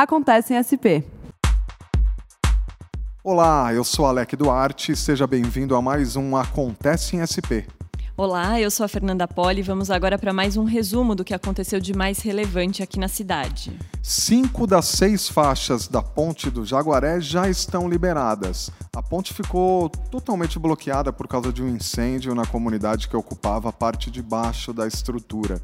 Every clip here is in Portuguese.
Acontece em SP. Olá, eu sou Alec Duarte, seja bem-vindo a mais um Acontece em SP. Olá, eu sou a Fernanda Poli e vamos agora para mais um resumo do que aconteceu de mais relevante aqui na cidade. Cinco das seis faixas da ponte do Jaguaré já estão liberadas. A ponte ficou totalmente bloqueada por causa de um incêndio na comunidade que ocupava a parte de baixo da estrutura.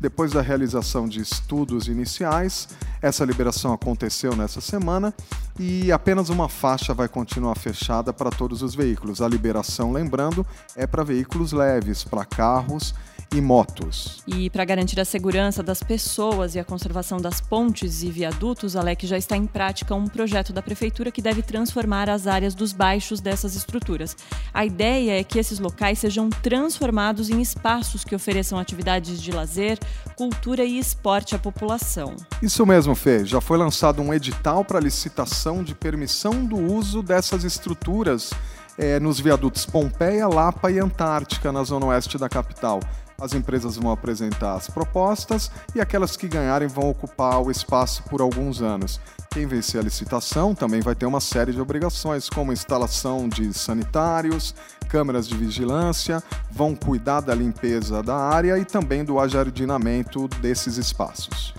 Depois da realização de estudos iniciais, essa liberação aconteceu nessa semana e apenas uma faixa vai continuar fechada para todos os veículos. A liberação, lembrando, é para veículos leves, para carros e motos. E para garantir a segurança das pessoas e a conservação das pontes e viadutos, Alec já está em prática um projeto da prefeitura que deve transformar as áreas dos baixos dessas estruturas. A ideia é que esses locais sejam transformados em espaços que ofereçam atividades de lazer, cultura e esporte à população. Isso mesmo, Fê. Já foi lançado um edital para licitação de permissão do uso dessas estruturas é, nos viadutos Pompeia, Lapa e Antártica, na zona oeste da capital. As empresas vão apresentar as propostas e aquelas que ganharem vão ocupar o espaço por alguns anos. Quem vencer a licitação também vai ter uma série de obrigações, como instalação de sanitários, câmeras de vigilância, vão cuidar da limpeza da área e também do ajardinamento desses espaços.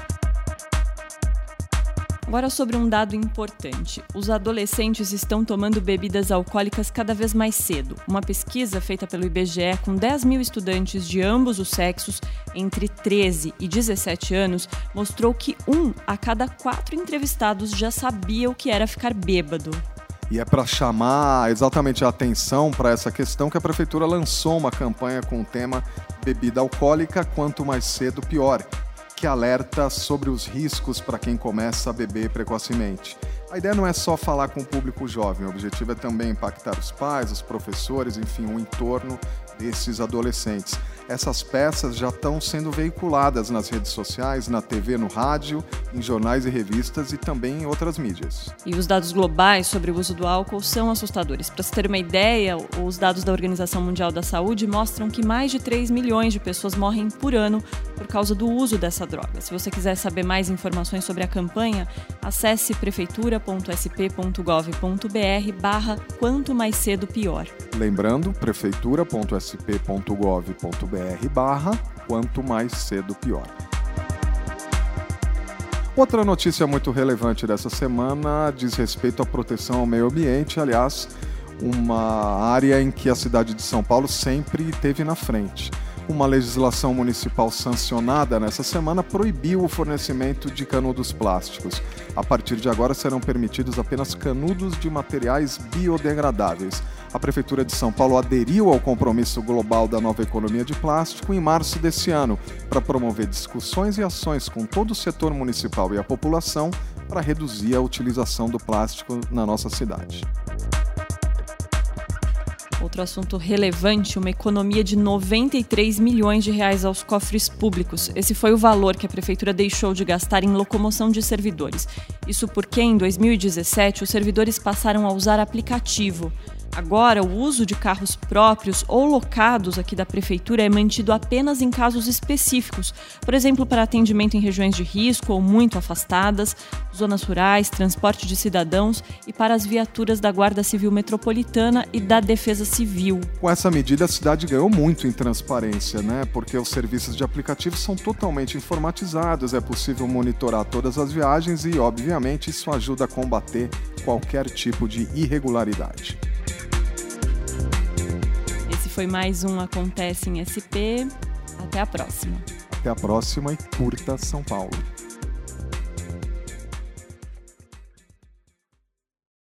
Agora sobre um dado importante. Os adolescentes estão tomando bebidas alcoólicas cada vez mais cedo. Uma pesquisa feita pelo IBGE com 10 mil estudantes de ambos os sexos, entre 13 e 17 anos, mostrou que um a cada quatro entrevistados já sabia o que era ficar bêbado. E é para chamar exatamente a atenção para essa questão que a prefeitura lançou uma campanha com o tema Bebida Alcoólica, quanto mais cedo, pior que alerta sobre os riscos para quem começa a beber precocemente. A ideia não é só falar com o público jovem, o objetivo é também impactar os pais, os professores, enfim, o entorno desses adolescentes essas peças já estão sendo veiculadas nas redes sociais, na TV, no rádio, em jornais e revistas e também em outras mídias. E os dados globais sobre o uso do álcool são assustadores. Para se ter uma ideia, os dados da Organização Mundial da Saúde mostram que mais de 3 milhões de pessoas morrem por ano por causa do uso dessa droga. Se você quiser saber mais informações sobre a campanha, acesse prefeitura.sp.gov.br barra quanto mais cedo pior. Lembrando, prefeitura.sp.gov.br barra quanto mais cedo pior. Outra notícia muito relevante dessa semana diz respeito à proteção ao meio ambiente, aliás, uma área em que a cidade de São Paulo sempre esteve na frente. Uma legislação municipal sancionada nessa semana proibiu o fornecimento de canudos plásticos. A partir de agora serão permitidos apenas canudos de materiais biodegradáveis. A Prefeitura de São Paulo aderiu ao compromisso global da nova economia de plástico em março desse ano, para promover discussões e ações com todo o setor municipal e a população para reduzir a utilização do plástico na nossa cidade. Outro assunto relevante, uma economia de 93 milhões de reais aos cofres públicos. Esse foi o valor que a prefeitura deixou de gastar em locomoção de servidores. Isso porque em 2017 os servidores passaram a usar aplicativo. Agora, o uso de carros próprios ou locados aqui da prefeitura é mantido apenas em casos específicos, por exemplo, para atendimento em regiões de risco ou muito afastadas, zonas rurais, transporte de cidadãos e para as viaturas da Guarda Civil Metropolitana e da Defesa Civil. Com essa medida, a cidade ganhou muito em transparência, né? Porque os serviços de aplicativos são totalmente informatizados, é possível monitorar todas as viagens e, obviamente, isso ajuda a combater qualquer tipo de irregularidade foi mais um Acontece em SP. Até a próxima. Até a próxima e curta São Paulo.